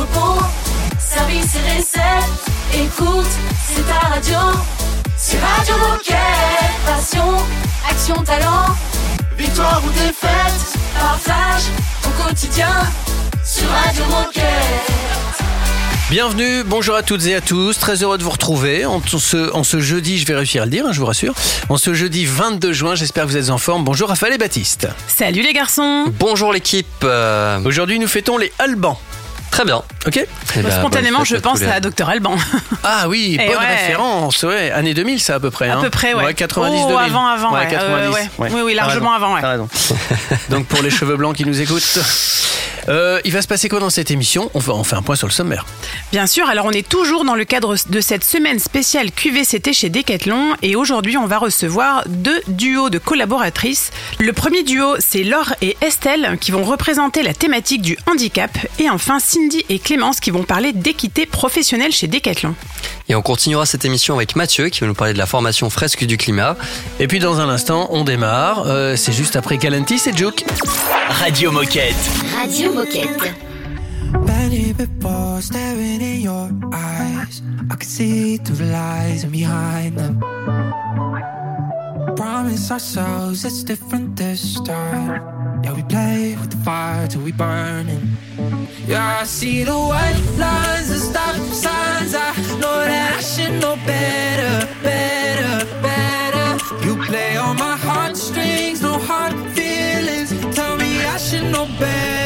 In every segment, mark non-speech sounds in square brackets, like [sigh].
entrepôt, service et recettes. Écoute, c'est ta radio. C'est Radio Moquette. Passion, action, talent. Victoire ou défaite, partage au quotidien sur Radio Moquette. Bienvenue, bonjour à toutes et à tous, très heureux de vous retrouver en ce, en ce jeudi, je vais réussir à le dire, hein, je vous rassure, en ce jeudi 22 juin, j'espère que vous êtes en forme. Bonjour Raphaël et Baptiste. Salut les garçons Bonjour l'équipe. euh, Aujourd'hui nous fêtons les Albans, très bien. ok Eh ben, Spontanément, je pense à Dr Alban. [laughs] Ah oui, Eh bonne ouais. référence, ouais, année 2000 ça à peu près. À hein. peu près, ouais. 90 Oh, 2000. avant, avant, ouais. 90, Euh, ouais. ouais. Oui, oui, largement avant, ouais. t'as raison. [laughs] Donc pour les cheveux blancs qui nous écoutent, euh, il va se passer quoi dans cette émission on, va, on fait un point sur le sommaire. Bien sûr, alors on est toujours dans le cadre de cette semaine spéciale QVCT chez Decathlon et aujourd'hui on va recevoir deux duos de collaboratrices. Le premier duo c'est Laure et Estelle qui vont représenter la thématique du handicap et enfin Cindy et Clémence qui vont parler d'équité professionnelle chez Decathlon. Et on continuera cette émission avec Mathieu qui va nous parler de la formation fresque du climat. Et puis dans un instant, on démarre. Euh, c'est juste après Galantis et Juke. Radio Moquette. Radio Moquette. Many before staring in your eyes. I could see through the lies and behind them. Promise ourselves it's different this time. Yeah, we play with the fire till we burn it. Yeah, I see the white lines and stop signs. I know that I should know better, better, better. You play on my heartstrings, no hard feelings. Tell me I should know better,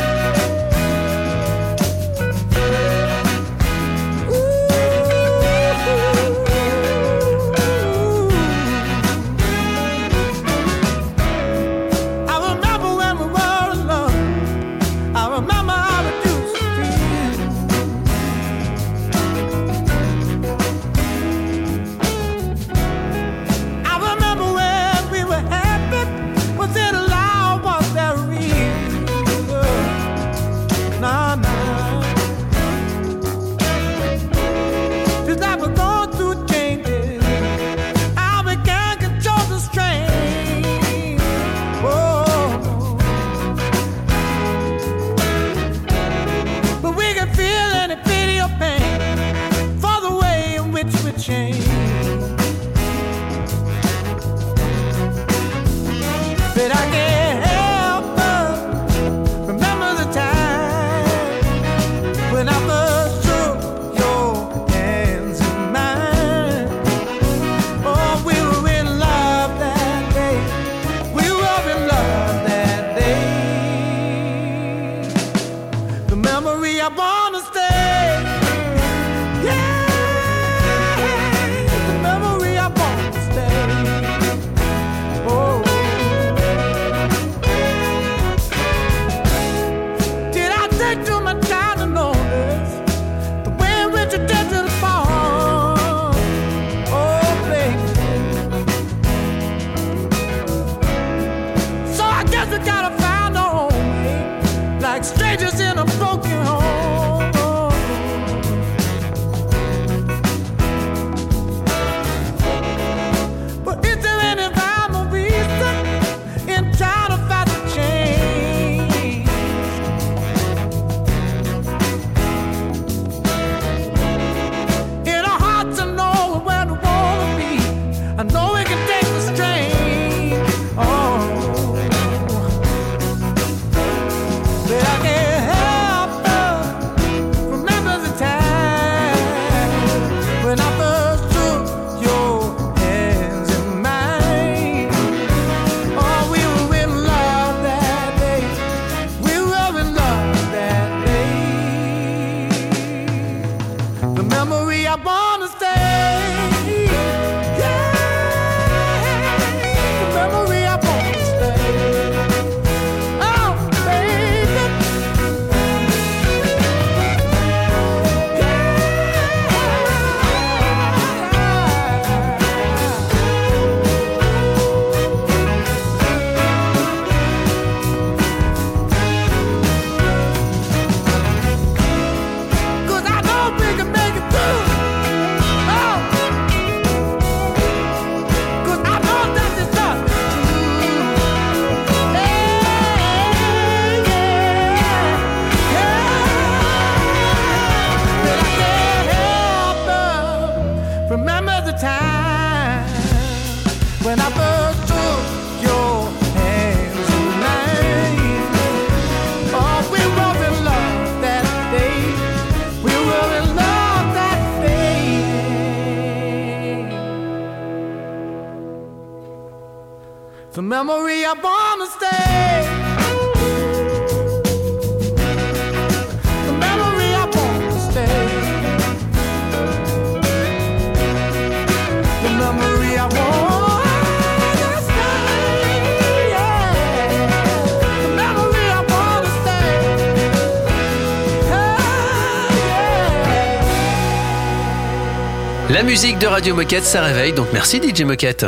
La musique de Radio Moquette, ça réveille, donc merci DJ Moquette.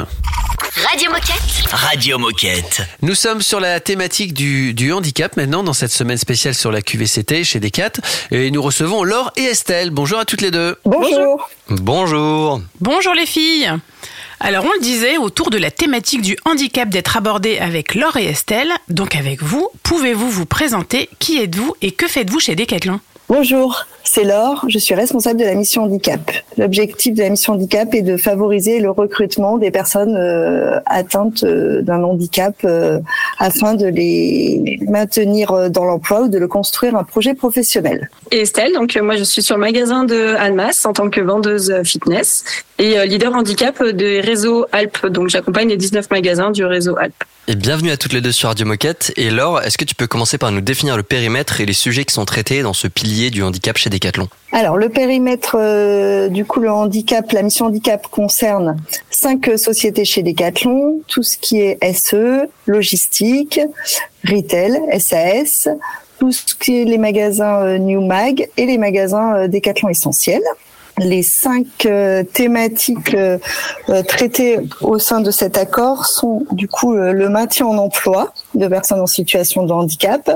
Radio Moquette. Radio Moquette. Nous sommes sur la thématique du, du handicap maintenant dans cette semaine spéciale sur la QVCT chez Decat et nous recevons Laure et Estelle. Bonjour à toutes les deux. Bonjour. Bonjour. Bonjour les filles alors on le disait, autour de la thématique du handicap d'être abordé avec Laure et Estelle, donc avec vous, pouvez-vous vous présenter? Qui êtes-vous et que faites-vous chez Decathlon? Bonjour, c'est Laure, je suis responsable de la mission handicap. L'objectif de la mission handicap est de favoriser le recrutement des personnes euh, atteintes euh, d'un handicap euh, afin de les maintenir euh, dans l'emploi ou de le construire un projet professionnel. et Estelle. Donc, moi, je suis sur le magasin de Almas en tant que vendeuse fitness et leader handicap des réseaux Alpes. Donc, j'accompagne les 19 magasins du réseau Alpes. Et bienvenue à toutes les deux sur Radio Moquette. Et Laure, est-ce que tu peux commencer par nous définir le périmètre et les sujets qui sont traités dans ce pilier du handicap chez Decathlon? Alors, le périmètre euh, du coup le handicap, la mission handicap concerne cinq sociétés chez Decathlon, tout ce qui est SE, logistique, retail, SAS, tout ce qui est les magasins euh, New Mag et les magasins euh, Decathlon essentiels. Les cinq euh, thématiques euh, euh, traitées au sein de cet accord sont du coup le maintien en emploi de personnes en situation de handicap,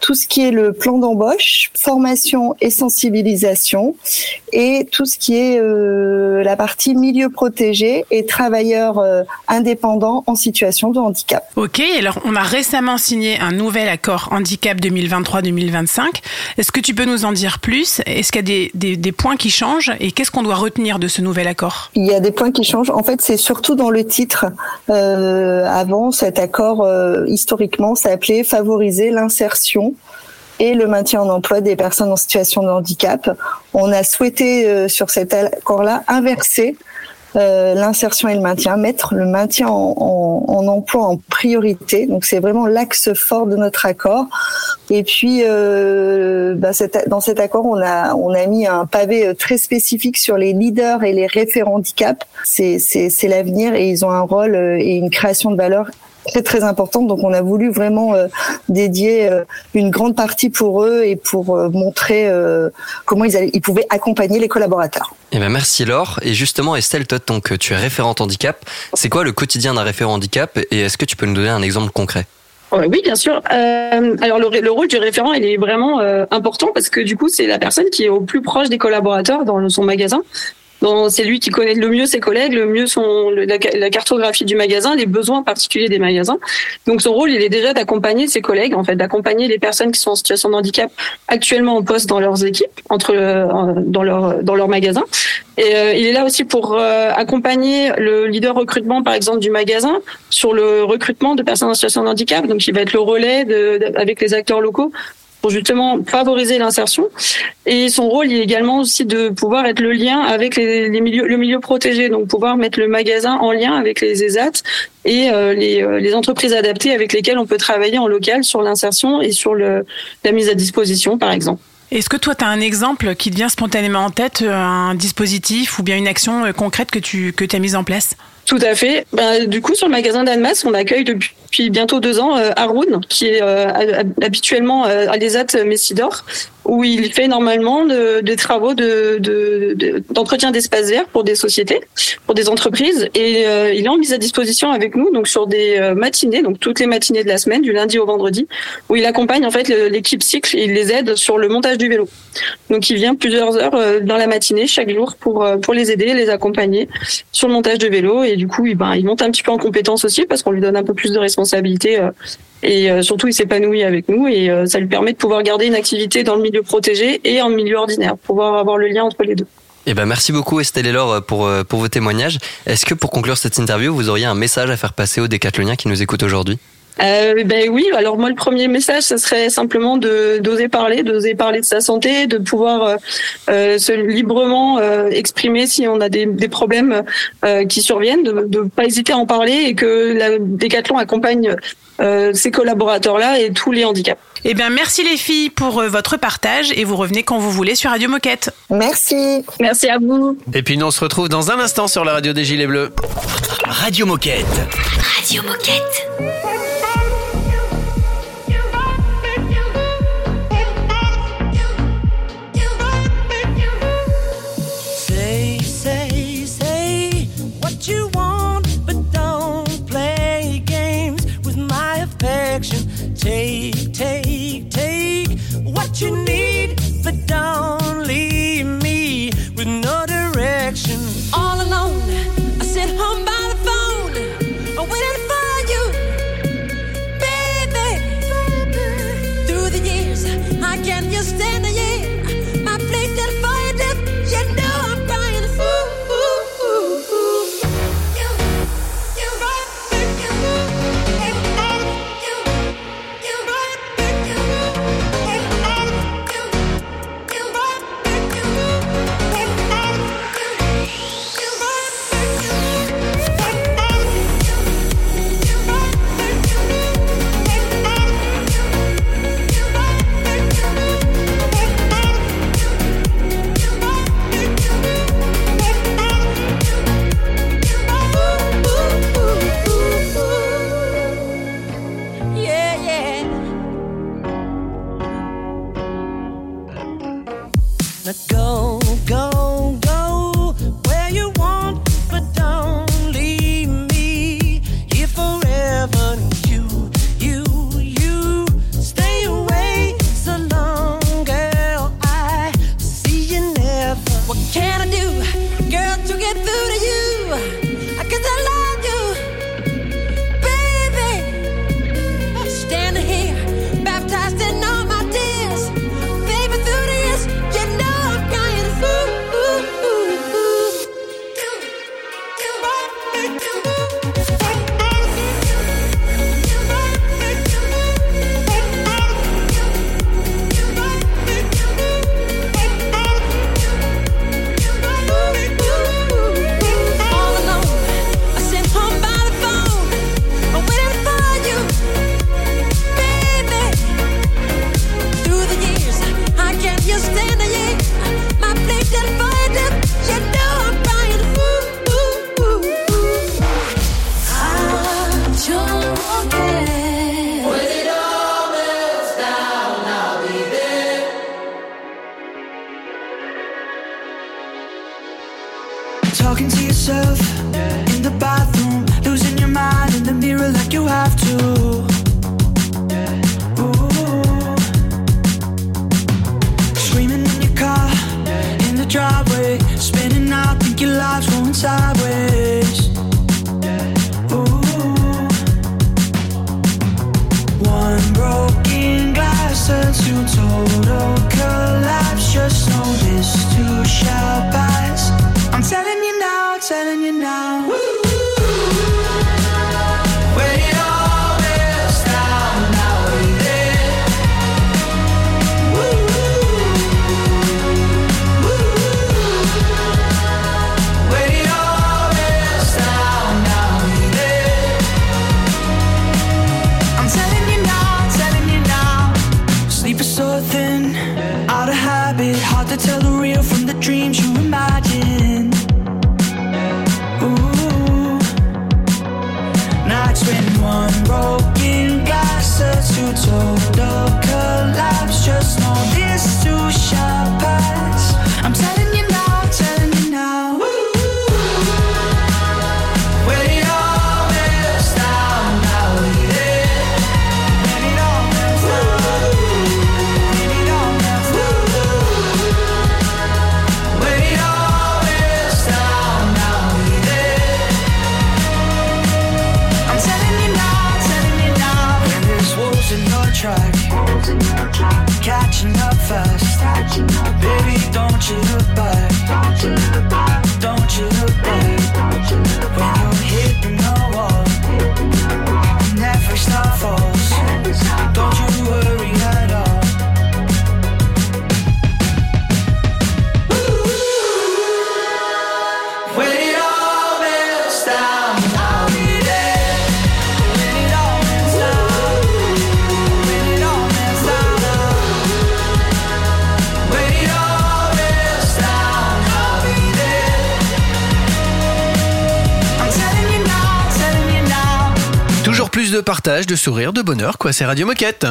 tout ce qui est le plan d'embauche, formation et sensibilisation, et tout ce qui est la partie milieu protégé et travailleurs indépendants en situation de handicap. Ok, alors on a récemment signé un nouvel accord handicap 2023-2025. Est-ce que tu peux nous en dire plus? Est-ce qu'il y a des- des points qui changent? Et qu'est-ce qu'on doit retenir de ce nouvel accord? Il y a des points qui changent. En fait, c'est surtout dans le titre. Euh, avant, cet accord, euh, historiquement, s'appelait favoriser l'insertion et le maintien en emploi des personnes en situation de handicap. On a souhaité, euh, sur cet accord-là, inverser euh, l'insertion et le maintien, mettre le maintien en, en- en emploi en priorité. Donc c'est vraiment l'axe fort de notre accord. Et puis euh, bah, dans cet accord, on a on a mis un pavé euh, très spécifique sur les leaders et les référents handicap. C'est c'est c'est l'avenir et ils ont un rôle euh, et une création de valeur très très importante. Donc on a voulu vraiment euh, dédier euh, une grande partie pour eux et pour euh, montrer euh, comment ils, allaient, ils pouvaient accompagner les collaborateurs. Eh ben merci Laure. Et justement Estelle, toi donc tu es référente handicap. C'est quoi le quotidien d'un référent handicap et est-ce que tu peux nous donner un exemple concret? Oui, bien sûr. Euh, alors le, le rôle du référent, il est vraiment euh, important parce que du coup, c'est la personne qui est au plus proche des collaborateurs dans son magasin. C'est lui qui connaît le mieux ses collègues, le mieux son la, cartographie du magasin, les besoins particuliers des magasins. Donc son rôle, il est déjà d'accompagner ses collègues, en fait, d'accompagner les personnes qui sont en situation de handicap actuellement en poste dans leurs équipes, entre dans leur dans leur magasin. Et euh, il est là aussi pour euh, accompagner le leader recrutement, par exemple, du magasin sur le recrutement de personnes en situation de handicap. Donc, il va être le relais de- avec les acteurs locaux pour justement favoriser l'insertion. Et son rôle, est également aussi de pouvoir être le lien avec les, milieux, le milieu protégé, donc pouvoir mettre le magasin en lien avec les ESAT et euh, les, euh, les entreprises adaptées avec lesquelles on peut travailler en local sur l'insertion et sur le, la mise à disposition, par exemple. Est-ce que toi, tu as un exemple qui te vient spontanément en tête, euh, un dispositif ou bien une action concrète que tu que as mise en place? Tout à fait. Ben, du coup, sur le magasin d'Annemasse, on accueille depuis, bientôt deux ans euh, Haroun, qui est euh, hab- habituellement euh, à l'ESAT Messidor, où il fait normalement de- des travaux de- de- de- d'entretien d'espace vert pour des sociétés, pour des entreprises. Et euh, il est en mise à disposition avec nous, donc sur des euh, matinées, donc toutes les matinées de la semaine, du lundi au vendredi, où il accompagne en fait l'équipe cycle il les aide sur le montage du vélo. Donc il vient plusieurs heures euh, dans la matinée chaque jour pour euh, pour les aider, les accompagner sur le montage de vélo du coup il, ben, il monte un petit peu en compétence aussi parce qu'on lui donne un peu plus de responsabilités euh, et euh, surtout il s'épanouit avec nous et euh, ça lui permet de pouvoir garder une activité dans le milieu protégé et en milieu ordinaire, pouvoir avoir le lien entre les deux. Eh ben, merci beaucoup Estelle et Laure pour, pour vos témoignages. Est-ce que pour conclure cette interview, vous auriez un message à faire passer aux décathloniens qui nous écoutent aujourd'hui? Euh, ben oui, alors moi le premier message, ce serait simplement de d'oser parler, d'oser parler de sa santé, de pouvoir euh, euh, se librement euh, exprimer si on a des, des problèmes euh, qui surviennent, de ne pas hésiter à en parler et que la Décathlon accompagne euh, ces collaborateurs-là et tous les handicaps. Eh bien, merci les filles pour votre partage et vous revenez quand vous voulez sur Radio Moquette. Merci. Merci à vous. Et puis nous on se retrouve dans un instant sur la radio des Gilets Bleus. Radio Moquette. Radio Moquette. You need, but don't leave me with no direction. All alone, I sit home by the phone, I'm waiting for you, baby. Through the years, I can't just stand the partage, de sourire, de bonheur, quoi. C'est Radio Moquette.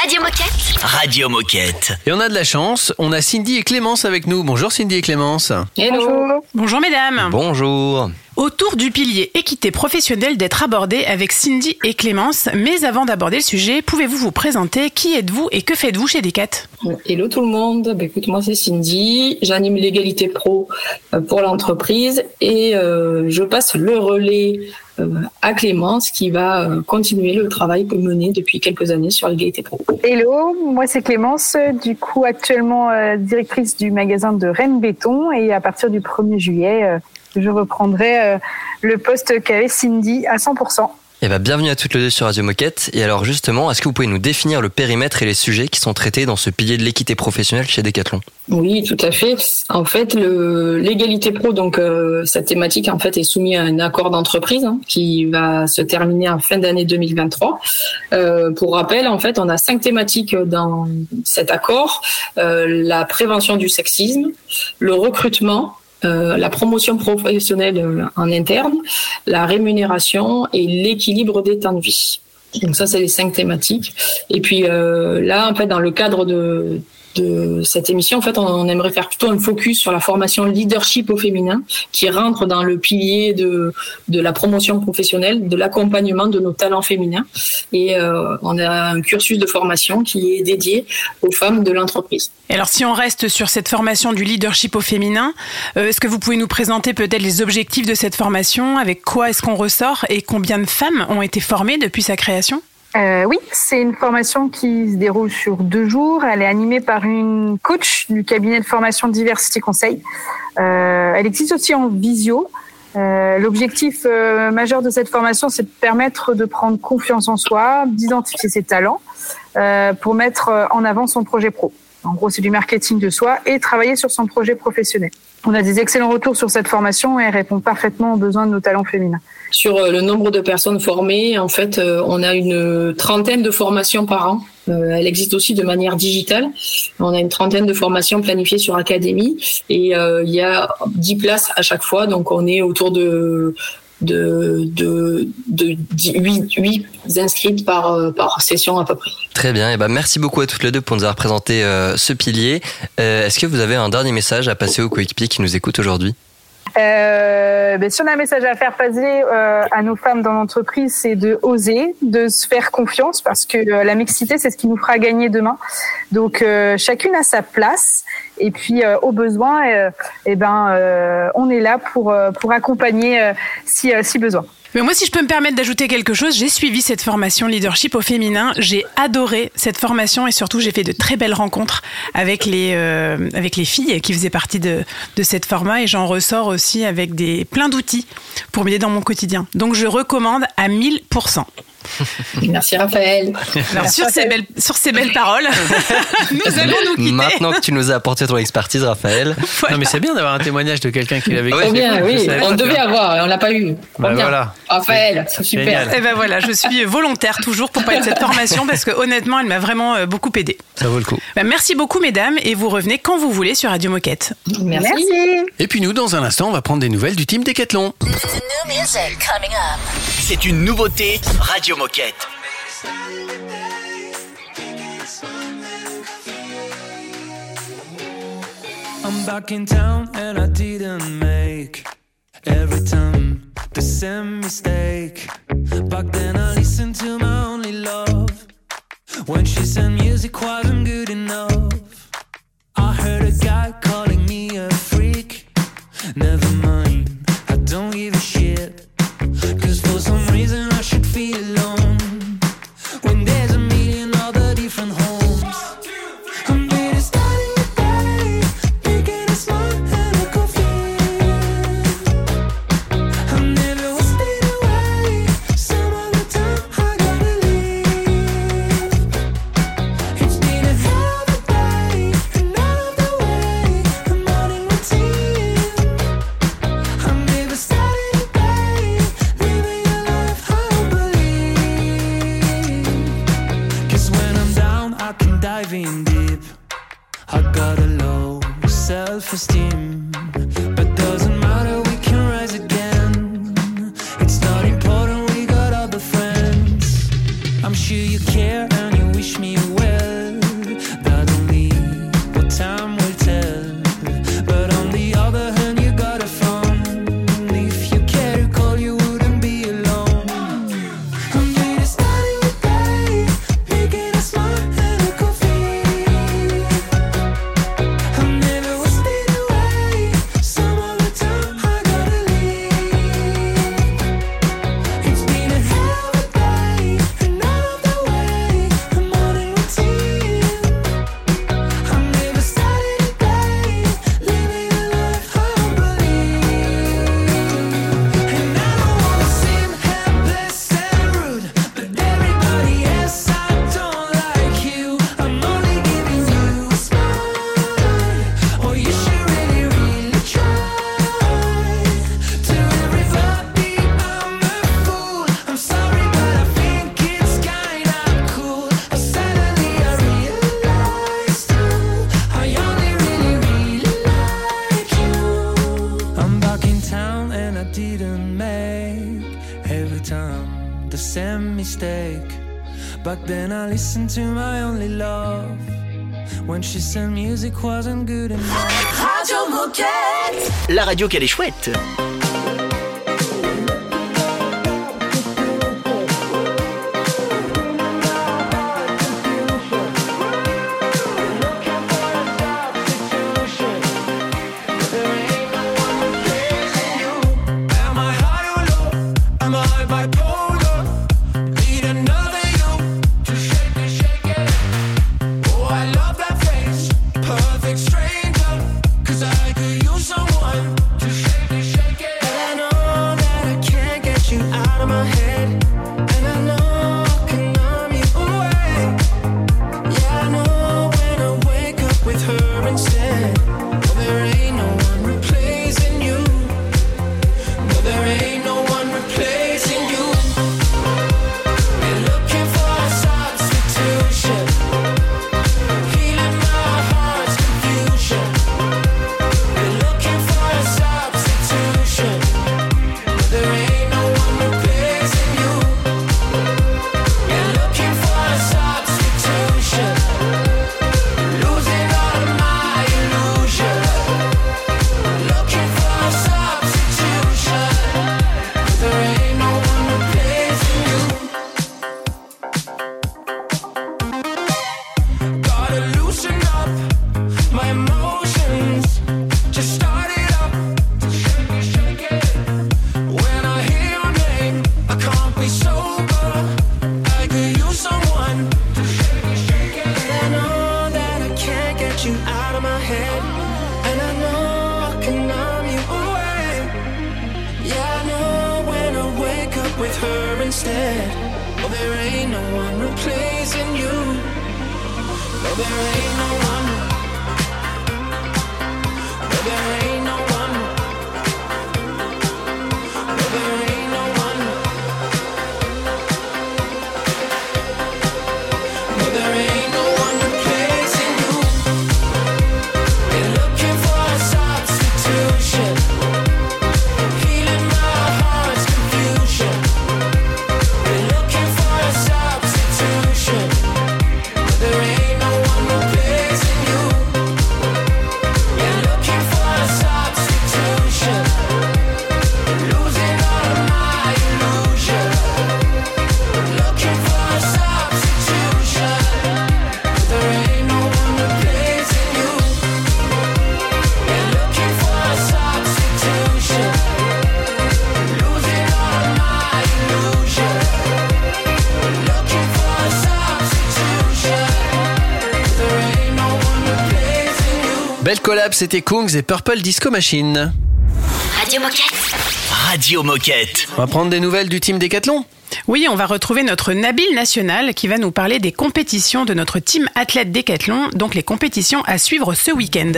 Radio Moquette. Radio Moquette. Et on a de la chance, on a Cindy et Clémence avec nous. Bonjour Cindy et Clémence. Hello. Bonjour mesdames. Bonjour. Autour du pilier équité professionnelle d'être abordé avec Cindy et Clémence. Mais avant d'aborder le sujet, pouvez-vous vous présenter Qui êtes-vous et que faites-vous chez Decat? Hello tout le monde, bah, écoute moi c'est Cindy, j'anime l'égalité pro euh, pour l'entreprise et euh, je passe le relais euh, à Clémence qui va euh, continuer le travail que mené depuis quelques années sur l'égalité pro. Hello, moi c'est Clémence, du coup actuellement euh, directrice du magasin de Rennes Béton et à partir du 1er juillet, euh, je reprendrai euh, le poste qu'avait Cindy à 100%. Et bah, bienvenue à toutes les deux sur Radio Moquette. Et alors justement, est-ce que vous pouvez nous définir le périmètre et les sujets qui sont traités dans ce pilier de l'équité professionnelle chez Decathlon? Oui, tout à fait. En fait, l'égalité pro, donc euh, cette thématique en fait est soumise à un accord d'entreprise hein, qui va se terminer en fin d'année 2023. Euh, pour rappel, en fait, on a cinq thématiques dans cet accord Euh, la prévention du sexisme, le recrutement. Euh, la promotion professionnelle euh, en interne, la rémunération et l'équilibre des temps de vie. Donc ça, c'est les cinq thématiques. Et puis euh, là, en fait, dans le cadre de, de cette émission, en fait, on, aimerait faire plutôt un focus sur la formation leadership au féminin, qui rentre dans le pilier de, de la promotion professionnelle, de l'accompagnement de nos talents féminins. Et euh, on a un cursus de formation qui est dédié aux femmes de l'entreprise. Alors si on reste sur cette formation du leadership au féminin, euh, est-ce que vous pouvez nous présenter peut-être les objectifs de cette formation? Avec quoi est-ce qu'on ressort? Et combien de femmes ont été formées depuis sa création? Euh, oui, c'est une formation qui se déroule sur deux jours. Elle est animée par une coach du cabinet de formation Diversity Conseil. Euh, elle existe aussi en visio. Euh, L'objectif euh, majeur de cette formation, c'est de permettre de prendre confiance en soi, d'identifier ses talents euh, pour mettre en avant son projet pro. En gros, c'est du marketing de soi et travailler sur son projet professionnel. On a des excellents retours sur cette formation et elle répond parfaitement aux besoins de nos talents féminins. Sur euh, le nombre de personnes formées, en fait, euh, on a une trentaine de formations par an. Euh, elle existe aussi de manière digitale. On a une trentaine de formations planifiées sur Académie et il y a 10 places à chaque fois. Donc on est autour de de, de, de 8, inscrites par, session à peu près. Très bien, et ben merci beaucoup à toutes les deux pour nous avoir présenté ce pilier. Est-ce que vous avez un dernier message à passer aux coéquipiers qui nous écoutent aujourd'hui? Euh, ben, si on a un message à faire passer euh, à nos femmes dans l'entreprise, c'est de oser, de se faire confiance, parce que euh, la mixité, c'est ce qui nous fera gagner demain. Donc euh, chacune a sa place, et puis euh, au besoin, eh ben, on est là pour pour accompagner si si besoin. Mais moi, si je peux me permettre d'ajouter quelque chose, j'ai suivi cette formation leadership au féminin. J'ai adoré cette formation et surtout, j'ai fait de très belles rencontres avec les euh, avec les filles qui faisaient partie de de cette format et j'en ressors aussi avec des plein d'outils pour m'aider dans mon quotidien. Donc, je recommande à 1000%. [laughs] Merci Raphaël. Alors, sur ces belles sur ces belles paroles, [laughs] nous allons nous quitter. Maintenant que tu nous as apporté ton expertise, Raphaël. Non, mais c'est bien d'avoir un témoignage de quelqu'un qui l'a vécu. Très bien, oui. On devait avoir, on l'a pas eu. Bah, Trop bien. voilà. Raphaël, c'est super. Génial. Et ben voilà, je suis volontaire toujours pour parler de cette formation parce que honnêtement, elle m'a vraiment euh, beaucoup aidé. Ça vaut le coup. Ben, merci beaucoup mesdames et vous revenez quand vous voulez sur Radio Moquette. Merci. Et puis nous, dans un instant, on va prendre des nouvelles du team Décathlon. C'est une nouveauté Radio Moquette. I'm back in town and I didn't make every time the same mistake. Back then I listened to my only love when she said music wasn't good enough. I heard a guy calling me a freak. Never mind, I don't give a shit. for steam. But doesn't matter, we can rise again. It's not important, we got other friends. I'm sure you care. La radio qu'elle est chouette. C'était Kungs et Purple Disco Machine. Radio Moquette. Radio Moquette. On va prendre des nouvelles du team Décathlon. Oui, on va retrouver notre Nabil National qui va nous parler des compétitions de notre team athlète Décathlon, donc les compétitions à suivre ce week-end.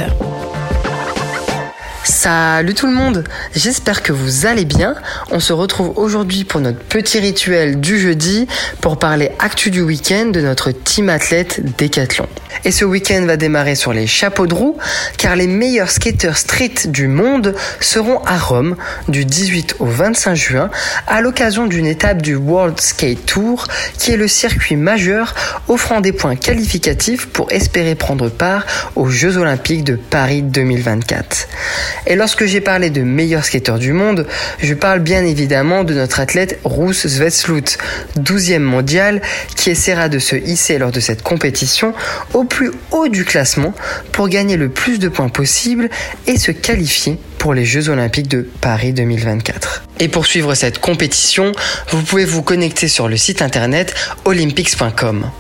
Salut tout le monde, j'espère que vous allez bien. On se retrouve aujourd'hui pour notre petit rituel du jeudi pour parler actu du week-end de notre team athlète Décathlon. Et ce week-end va démarrer sur les chapeaux de roue car les meilleurs skateurs street du monde seront à Rome du 18 au 25 juin à l'occasion d'une étape du World Skate Tour qui est le circuit majeur offrant des points qualificatifs pour espérer prendre part aux Jeux Olympiques de Paris 2024. Et lorsque j'ai parlé de meilleurs skateurs du monde, je parle bien évidemment de notre athlète Rousse Svetsloot, 12e mondial, qui essaiera de se hisser lors de cette compétition au plus haut du classement pour gagner le plus de points possible et se qualifier pour les Jeux Olympiques de Paris 2024. Et pour suivre cette compétition, vous pouvez vous connecter sur le site internet olympics.com.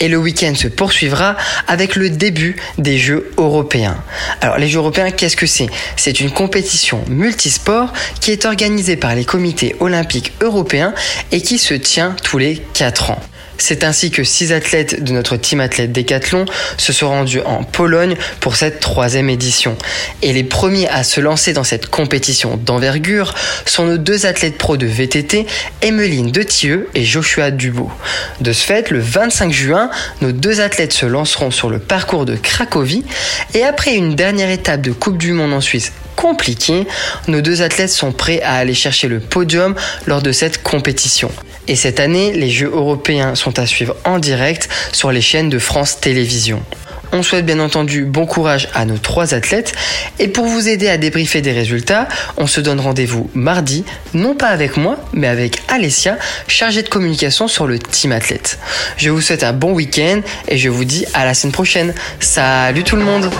Et le week-end se poursuivra avec le début des Jeux européens. Alors les Jeux européens, qu'est-ce que c'est? C'est une compétition multisport qui est organisée par les comités olympiques européens et qui se tient tous les 4 ans. C'est ainsi que six athlètes de notre team athlète Décathlon se sont rendus en Pologne pour cette troisième édition. Et les premiers à se lancer dans cette compétition d'envergure sont nos deux athlètes pros de VTT, Emmeline Detilleux et Joshua Dubo. De ce fait, le 25 juin, nos deux athlètes se lanceront sur le parcours de Cracovie et après une dernière étape de Coupe du Monde en Suisse compliqué, nos deux athlètes sont prêts à aller chercher le podium lors de cette compétition. Et cette année, les Jeux européens sont à suivre en direct sur les chaînes de France Télévisions. On souhaite bien entendu bon courage à nos trois athlètes et pour vous aider à débriefer des résultats, on se donne rendez-vous mardi, non pas avec moi, mais avec Alessia, chargée de communication sur le team athlète. Je vous souhaite un bon week-end et je vous dis à la semaine prochaine. Salut tout le monde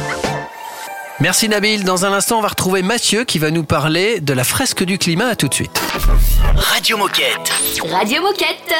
Merci Nabil. Dans un instant, on va retrouver Mathieu qui va nous parler de la fresque du climat. À tout de suite. Radio Moquette. Radio Moquette.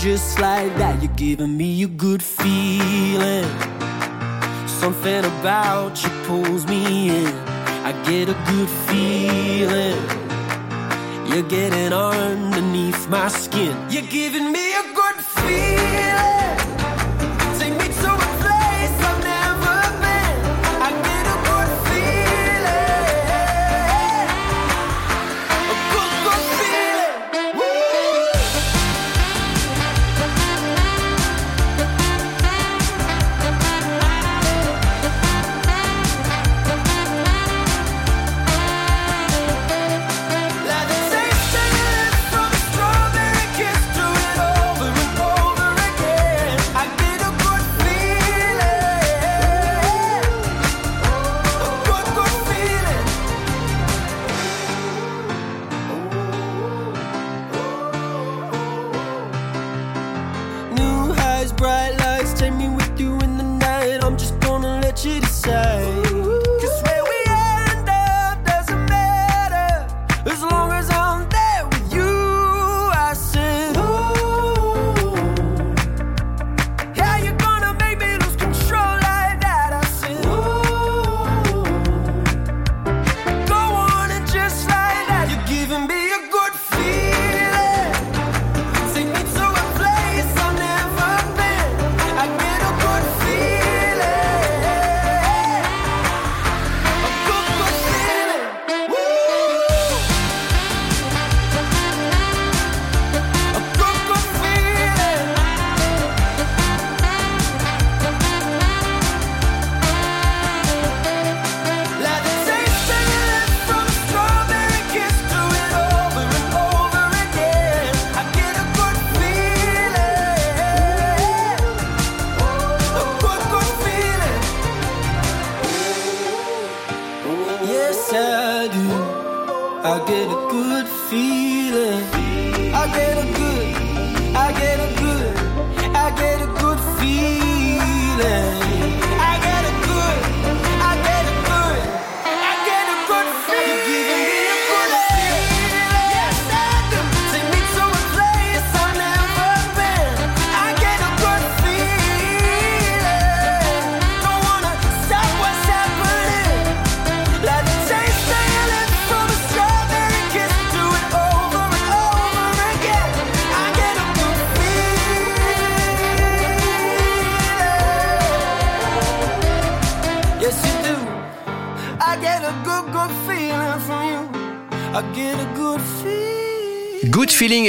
Just like that, you're giving me a good feeling. Something about you pulls me in. I get a good feeling. You're getting underneath my skin. You're giving me a good feeling.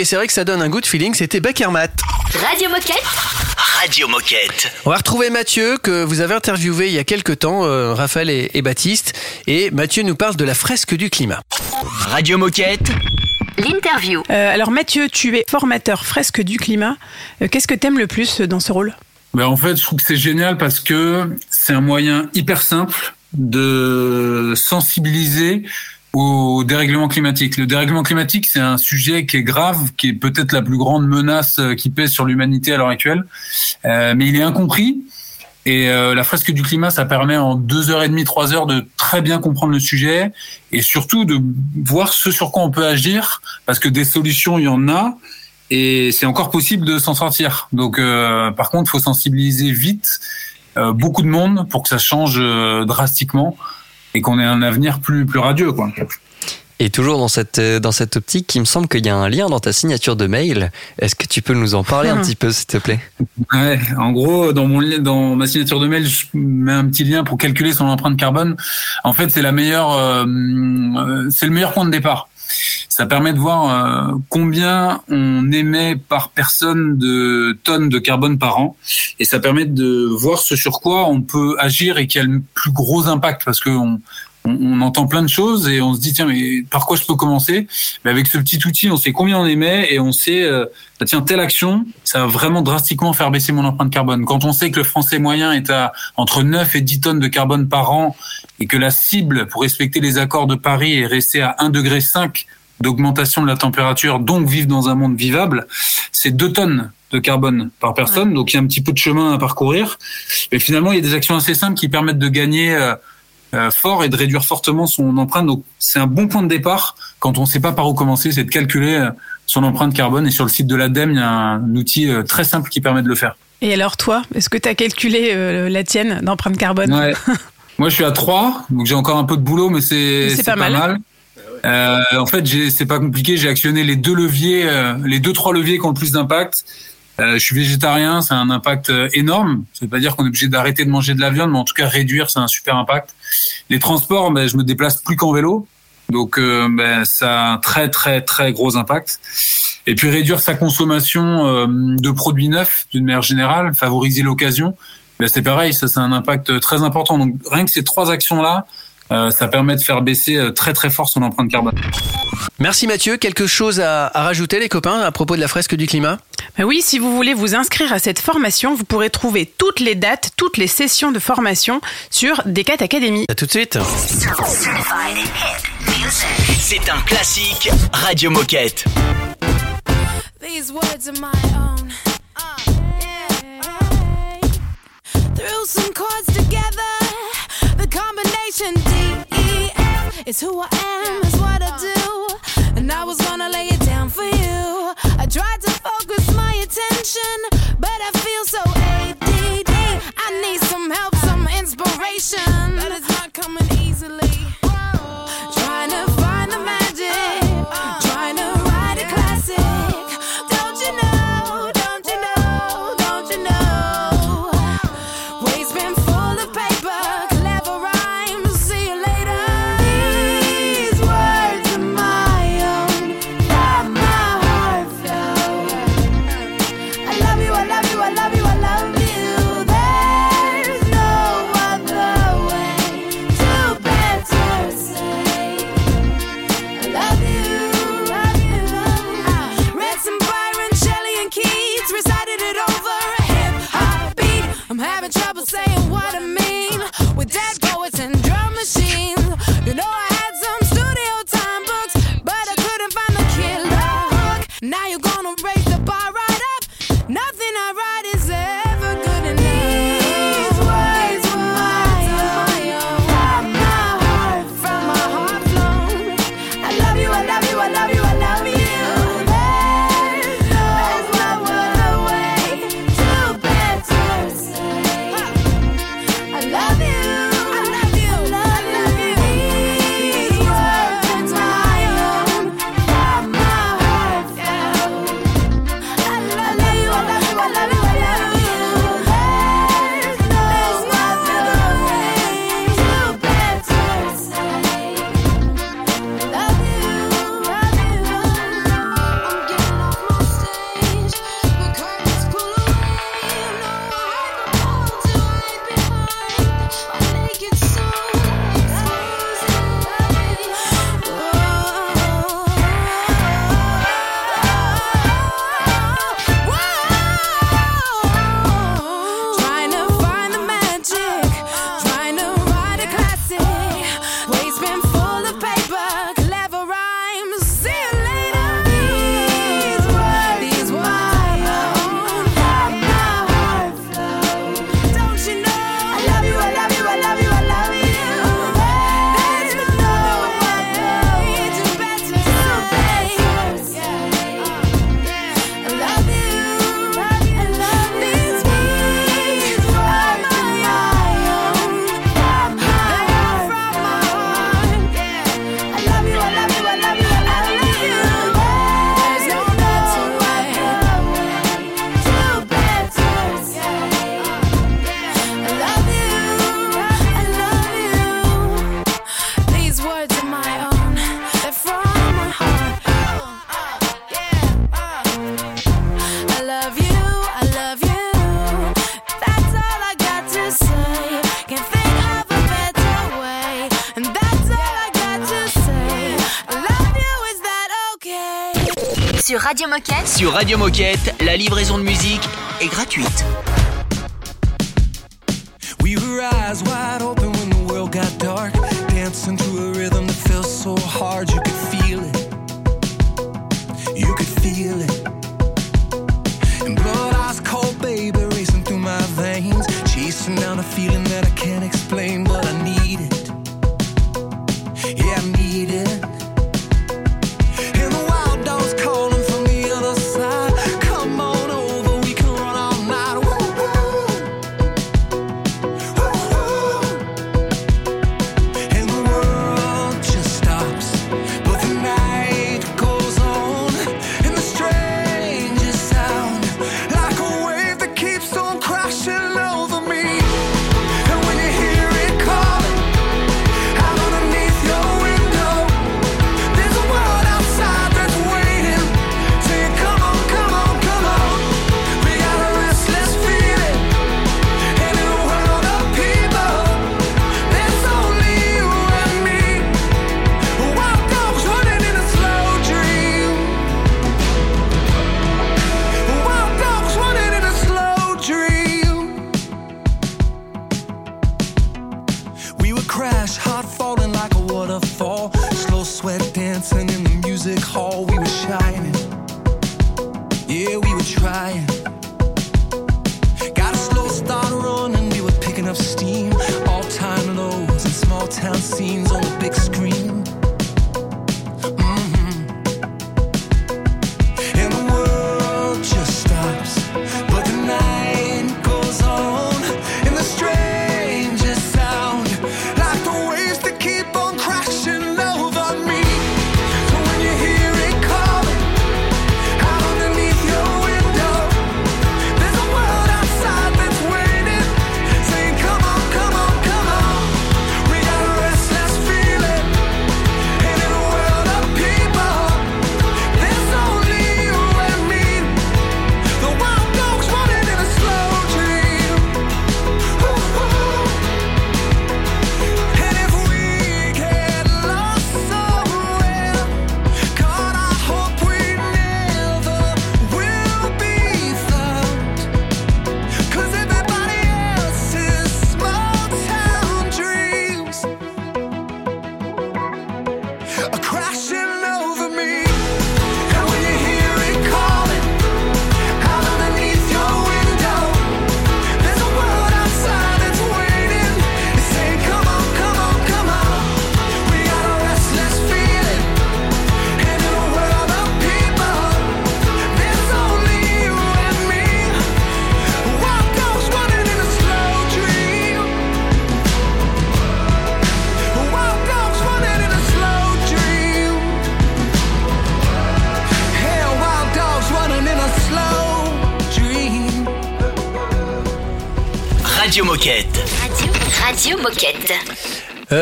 Et c'est vrai que ça donne un good feeling, c'était Beckermat. Radio Moquette. Radio Moquette. On va retrouver Mathieu que vous avez interviewé il y a quelques temps, euh, Raphaël et, et Baptiste. Et Mathieu nous parle de la fresque du climat. Radio Moquette. L'interview. Euh, alors Mathieu, tu es formateur fresque du climat. Euh, Qu'est-ce que t'aimes le plus dans ce rôle? Ben, en fait, je trouve que c'est génial parce que c'est un moyen hyper simple de sensibiliser au dérèglement climatique. Le dérèglement climatique, c'est un sujet qui est grave, qui est peut-être la plus grande menace euh, qui pèse sur l'humanité à l'heure actuelle, Euh, mais il est incompris. Et euh, la fresque du climat, ça permet en deux heures et demie, trois heures de très bien comprendre le sujet et surtout de voir ce sur quoi on peut agir, parce que des solutions, il y en a, et c'est encore possible de s'en sortir. Donc, euh, par contre, il faut sensibiliser vite euh, beaucoup de monde pour que ça change euh, drastiquement et qu'on ait un avenir plus plus radieux, quoi. Et toujours dans cette, euh, dans cette optique, il me semble qu'il y a un lien dans ta signature de mail. Est-ce que tu peux nous en parler un [laughs] petit peu, s'il te plaît? Ouais, en gros, dans mon dans ma signature de mail, je mets un petit lien pour calculer son empreinte carbone. En fait, c'est la meilleure, euh, euh, c'est le meilleur point de départ. Ça permet de voir euh, combien on émet par personne de tonnes de carbone par an, et ça permet de voir ce sur quoi on peut agir et qui a le plus gros impact, parce que on, on, on entend plein de choses et on se dit tiens mais par quoi je peux commencer? Mais avec ce petit outil on sait combien on émet et on sait euh, bah, tiens telle action ça va vraiment drastiquement faire baisser mon empreinte carbone. Quand on sait que le français moyen est à entre 9 et 10 tonnes de carbone par an et que la cible pour respecter les accords de Paris est restée à 1 degré 5 d'augmentation de la température donc vivre dans un monde vivable c'est 2 tonnes de carbone par personne. Donc il y a un petit peu de chemin à parcourir. Et finalement il y a des actions assez simples qui permettent de gagner euh, fort et de réduire fortement son empreinte. Donc c'est un bon point de départ quand on ne sait pas par où commencer, c'est de calculer euh, son empreinte carbone. Et sur le site de l'ADEME, il y a un outil euh, très simple qui permet de le faire. Et alors toi, est-ce que tu as calculé euh, la tienne d'empreinte carbone? Ouais. [laughs] Moi, je suis à 3, donc j'ai encore un peu de boulot, mais c'est pas mal. Euh, en fait, c'est pas compliqué. J'ai actionné les deux leviers, euh, les deux trois leviers qui ont le plus d'impact. Euh, je suis végétarien, c'est un impact euh, énorme. Ça veut pas dire qu'on est obligé d'arrêter de manger de la viande, mais en tout cas réduire, c'est un super impact. Les transports, ben, je me déplace plus qu'en vélo, donc euh, ben, ça a un très très très gros impact. Et puis réduire sa consommation de produits neufs d'une manière générale, favoriser l'occasion, ben, c'est pareil, ça c'est un impact très important. Donc rien que ces trois actions-là, euh, ça permet de faire baisser euh, très très fort son empreinte carbone. Merci Mathieu. Quelque chose à, à rajouter les copains à propos de la fresque du climat? Ben oui, si vous voulez vous inscrire à cette formation, vous pourrez trouver toutes les dates, toutes les sessions de formation sur Decat Academy. À tout de suite. C'est un classique Radio Moquette. These words are my own. Uh, yeah. Threw some chords together. Combination D E F is who I am, is what I do. And I was gonna lay it down for you. I tried to focus my attention, but I feel so ADD. I need some help, some inspiration. That is not coming easily. Sur Radio Moquette. Sur Radio Moquette, la livraison de musique est gratuite. We were eyes wide open when the world got dark. Dancing to a rhythm that felt so hard. You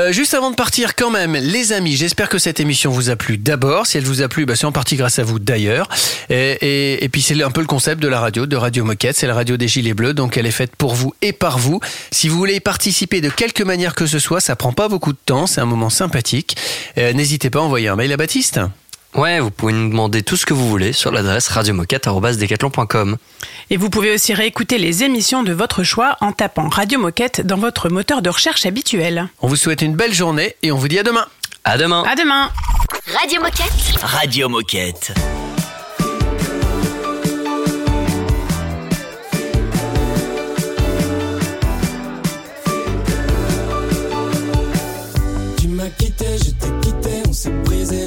Euh, juste avant de partir quand même, les amis, j'espère que cette émission vous a plu d'abord. Si elle vous a plu, bah, c'est en partie grâce à vous d'ailleurs. Et, puis c'est un peu le concept de la radio, de Radio Moquette. C'est la radio des Gilets Bleus, donc elle est faite pour vous et par vous. Si vous voulez y participer de quelque manière que ce soit, ça prend pas beaucoup de temps, c'est un moment sympathique. Euh, N'hésitez pas à envoyer un mail à Baptiste. Ouais, vous pouvez nous demander tout ce que vous voulez sur l'adresse radiomoquette.com. Et vous pouvez aussi réécouter les émissions de votre choix en tapant Radio Moquette dans votre moteur de recherche habituel. On vous souhaite une belle journée et on vous dit à demain. À demain. À demain. Radio Moquette. Radio Moquette. Tu m'as quitté, je t'ai quitté, on s'est brisé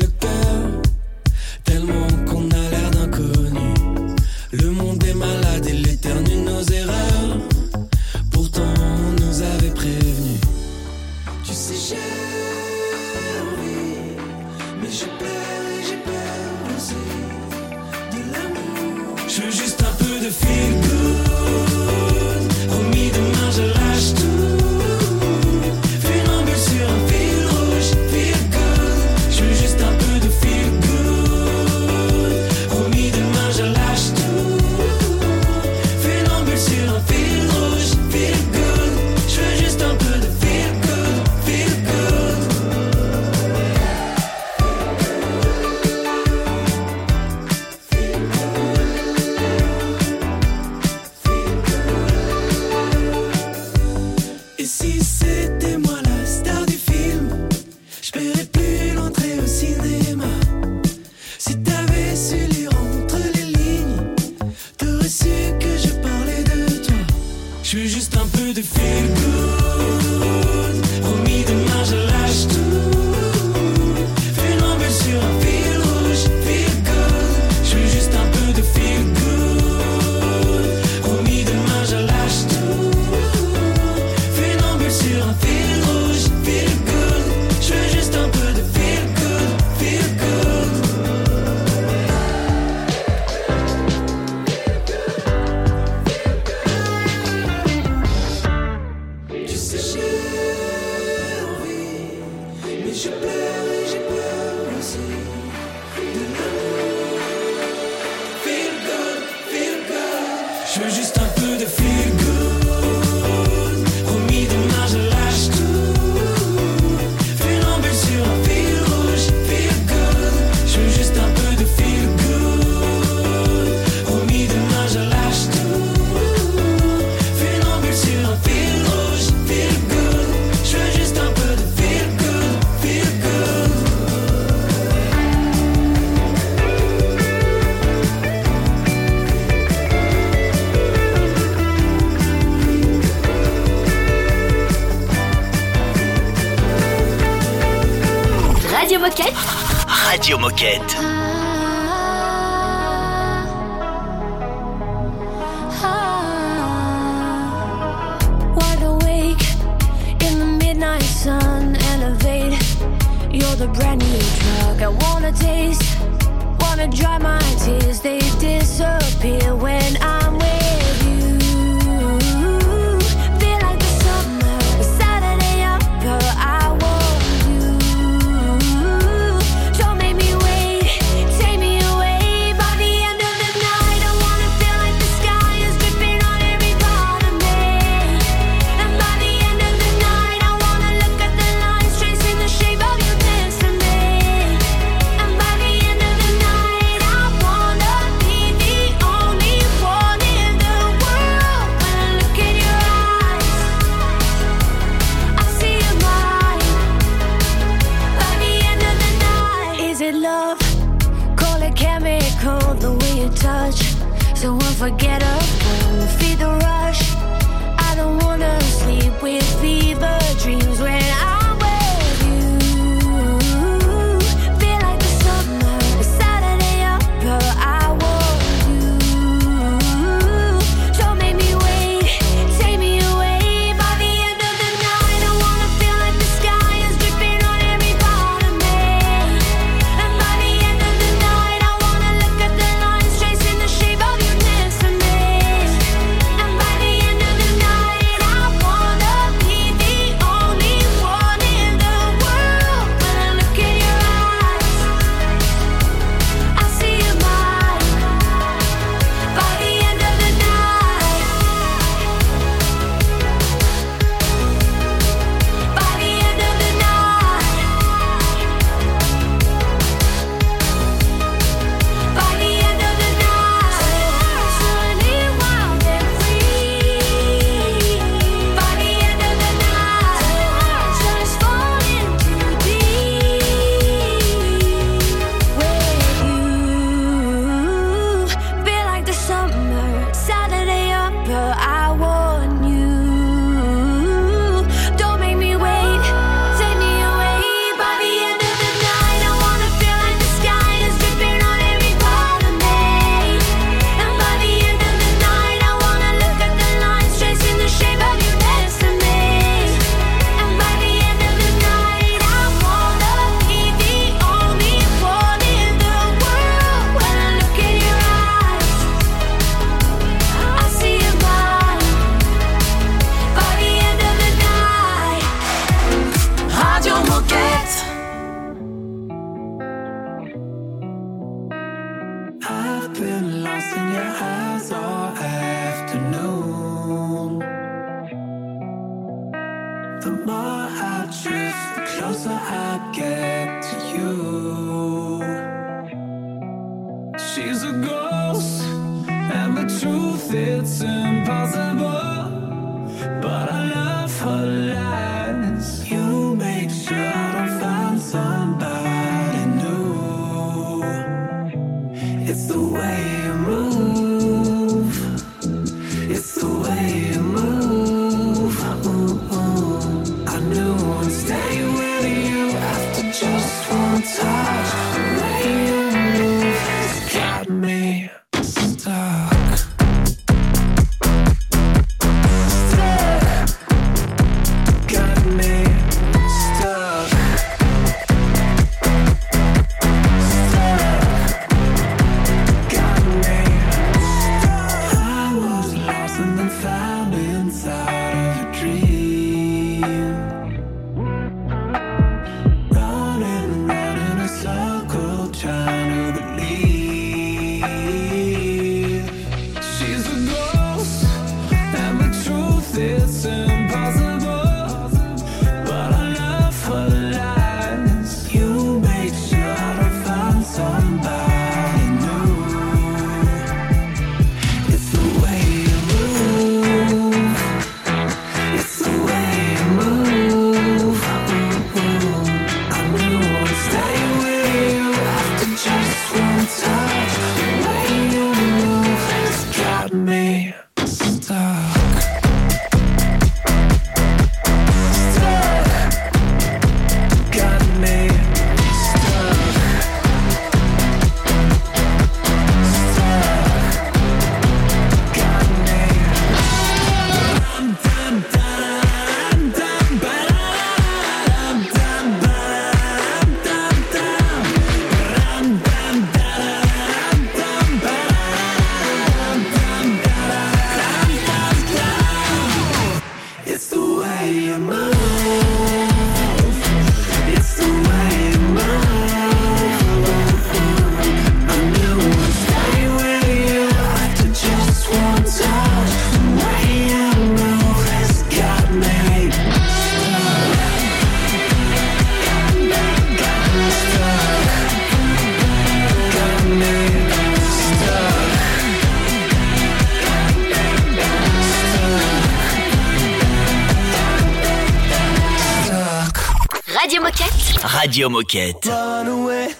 Radio Moquette. Run away,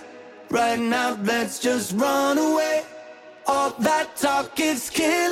right now, let's just run away. All that talk is killing.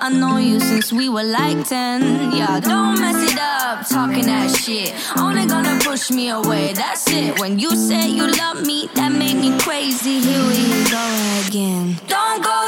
I know you since we were like 10. Yeah, don't mess it up, talking that shit. Only gonna push me away, that's it. When you said you love me, that made me crazy. Here we go again. Don't go